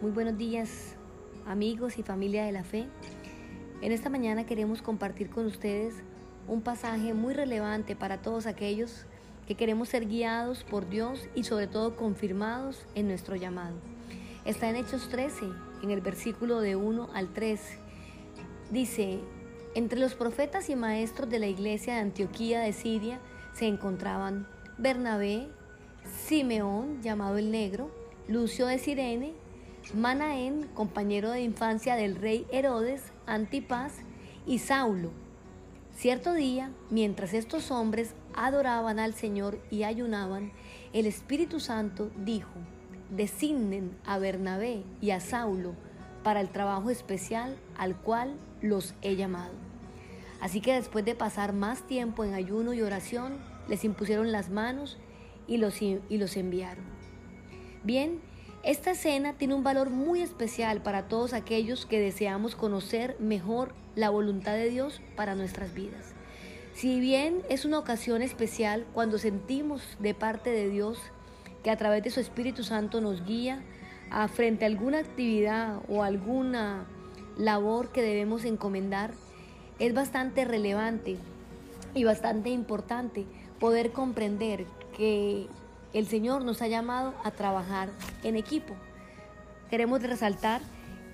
Muy buenos días amigos y familia de la fe. En esta mañana queremos compartir con ustedes un pasaje muy relevante para todos aquellos que queremos ser guiados por Dios y sobre todo confirmados en nuestro llamado. Está en Hechos 13, en el versículo de 1 al 3. Dice, entre los profetas y maestros de la iglesia de Antioquía de Siria se encontraban Bernabé, Simeón, llamado el Negro, Lucio de Sirene, Manaén, compañero de infancia del rey Herodes, Antipas y Saulo. Cierto día, mientras estos hombres adoraban al Señor y ayunaban, el Espíritu Santo dijo, designen a Bernabé y a Saulo para el trabajo especial al cual los he llamado. Así que después de pasar más tiempo en ayuno y oración, les impusieron las manos y los, y los enviaron. Bien, esta escena tiene un valor muy especial para todos aquellos que deseamos conocer mejor la voluntad de Dios para nuestras vidas. Si bien es una ocasión especial cuando sentimos de parte de Dios que a través de su Espíritu Santo nos guía a frente a alguna actividad o alguna labor que debemos encomendar, es bastante relevante y bastante importante poder comprender que el Señor nos ha llamado a trabajar en equipo. Queremos resaltar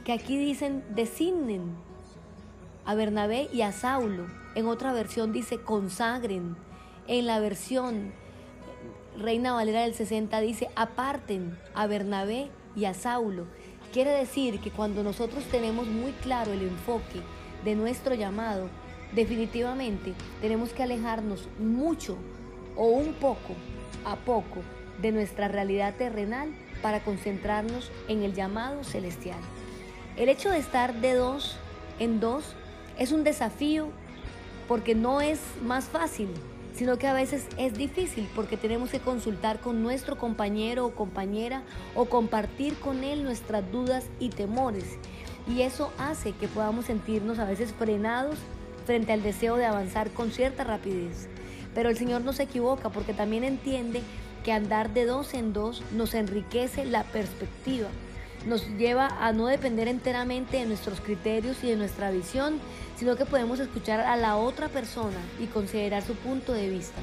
que aquí dicen designen a Bernabé y a Saulo. En otra versión dice consagren. En la versión Reina Valera del 60 dice aparten a Bernabé y a Saulo. Quiere decir que cuando nosotros tenemos muy claro el enfoque de nuestro llamado, definitivamente tenemos que alejarnos mucho o un poco a poco de nuestra realidad terrenal para concentrarnos en el llamado celestial. El hecho de estar de dos en dos es un desafío porque no es más fácil, sino que a veces es difícil porque tenemos que consultar con nuestro compañero o compañera o compartir con él nuestras dudas y temores. Y eso hace que podamos sentirnos a veces frenados frente al deseo de avanzar con cierta rapidez. Pero el Señor no se equivoca porque también entiende que andar de dos en dos nos enriquece la perspectiva, nos lleva a no depender enteramente de nuestros criterios y de nuestra visión, sino que podemos escuchar a la otra persona y considerar su punto de vista.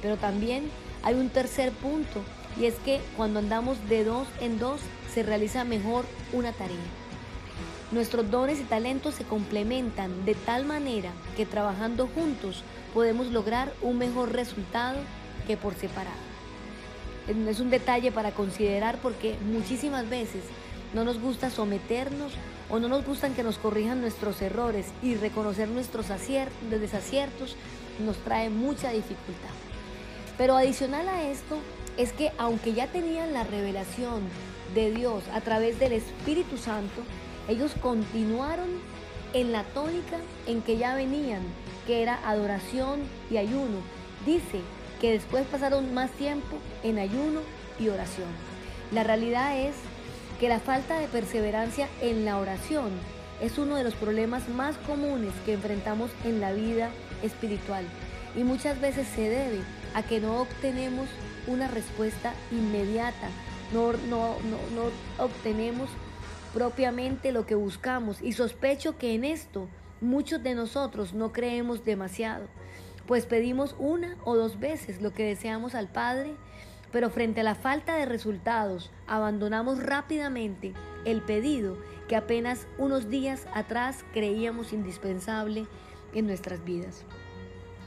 Pero también hay un tercer punto y es que cuando andamos de dos en dos se realiza mejor una tarea. Nuestros dones y talentos se complementan de tal manera que trabajando juntos podemos lograr un mejor resultado que por separado. Es un detalle para considerar porque muchísimas veces no nos gusta someternos o no nos gustan que nos corrijan nuestros errores y reconocer nuestros desaciertos nos trae mucha dificultad. Pero adicional a esto es que aunque ya tenían la revelación de Dios a través del Espíritu Santo, ellos continuaron en la tónica en que ya venían, que era adoración y ayuno. Dice que después pasaron más tiempo en ayuno y oración. La realidad es que la falta de perseverancia en la oración es uno de los problemas más comunes que enfrentamos en la vida espiritual y muchas veces se debe a que no obtenemos una respuesta inmediata, no, no, no obtenemos propiamente lo que buscamos y sospecho que en esto muchos de nosotros no creemos demasiado, pues pedimos una o dos veces lo que deseamos al Padre, pero frente a la falta de resultados abandonamos rápidamente el pedido que apenas unos días atrás creíamos indispensable en nuestras vidas.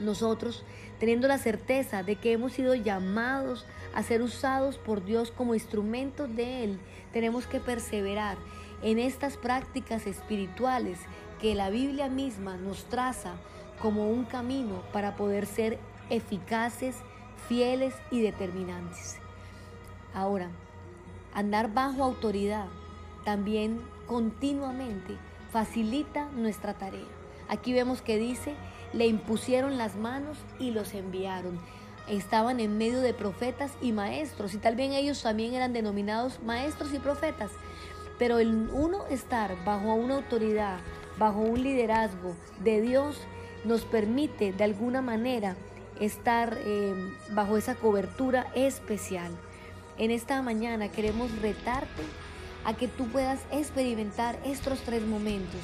Nosotros, teniendo la certeza de que hemos sido llamados a ser usados por Dios como instrumentos de Él, tenemos que perseverar en estas prácticas espirituales que la Biblia misma nos traza como un camino para poder ser eficaces, fieles y determinantes. Ahora, andar bajo autoridad también continuamente facilita nuestra tarea. Aquí vemos que dice, le impusieron las manos y los enviaron. Estaban en medio de profetas y maestros, y tal vez ellos también eran denominados maestros y profetas, pero el uno estar bajo una autoridad, bajo un liderazgo de Dios, nos permite de alguna manera estar eh, bajo esa cobertura especial. En esta mañana queremos retarte a que tú puedas experimentar estos tres momentos.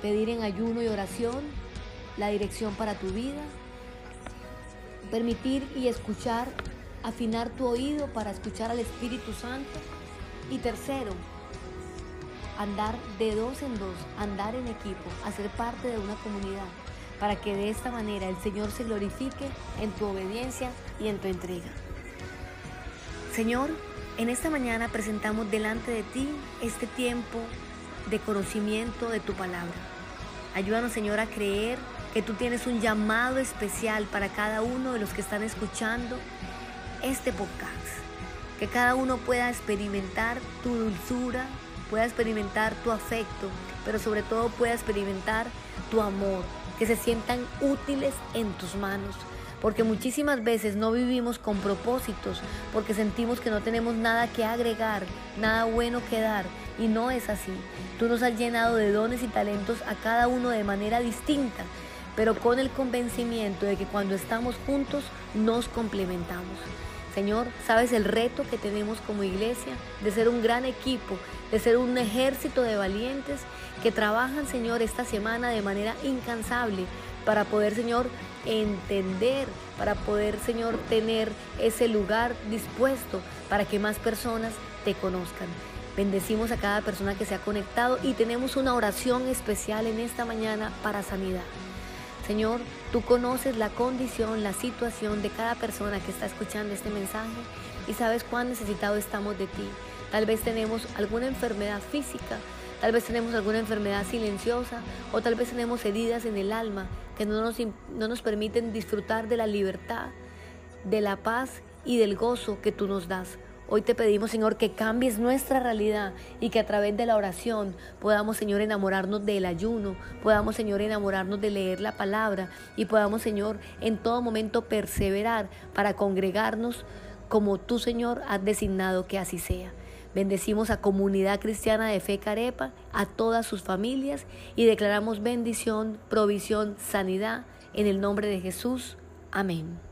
Pedir en ayuno y oración la dirección para tu vida. Permitir y escuchar, afinar tu oído para escuchar al Espíritu Santo. Y tercero, andar de dos en dos, andar en equipo, hacer parte de una comunidad, para que de esta manera el Señor se glorifique en tu obediencia y en tu entrega. Señor, en esta mañana presentamos delante de ti este tiempo de conocimiento de tu palabra. Ayúdanos, Señor, a creer que tú tienes un llamado especial para cada uno de los que están escuchando este podcast. Que cada uno pueda experimentar tu dulzura, pueda experimentar tu afecto, pero sobre todo pueda experimentar tu amor, que se sientan útiles en tus manos, porque muchísimas veces no vivimos con propósitos, porque sentimos que no tenemos nada que agregar, nada bueno que dar, y no es así. Tú nos has llenado de dones y talentos a cada uno de manera distinta, pero con el convencimiento de que cuando estamos juntos nos complementamos. Señor, sabes el reto que tenemos como iglesia de ser un gran equipo, de ser un ejército de valientes que trabajan, Señor, esta semana de manera incansable para poder, Señor, entender, para poder, Señor, tener ese lugar dispuesto para que más personas te conozcan. Bendecimos a cada persona que se ha conectado y tenemos una oración especial en esta mañana para sanidad. Señor, tú conoces la condición, la situación de cada persona que está escuchando este mensaje y sabes cuán necesitado estamos de ti. Tal vez tenemos alguna enfermedad física, tal vez tenemos alguna enfermedad silenciosa o tal vez tenemos heridas en el alma que no nos, no nos permiten disfrutar de la libertad, de la paz y del gozo que tú nos das. Hoy te pedimos, Señor, que cambies nuestra realidad y que a través de la oración podamos, Señor, enamorarnos del ayuno, podamos, Señor, enamorarnos de leer la palabra y podamos, Señor, en todo momento perseverar para congregarnos como tú, Señor, has designado que así sea. Bendecimos a Comunidad Cristiana de Fe Carepa, a todas sus familias y declaramos bendición, provisión, sanidad en el nombre de Jesús. Amén.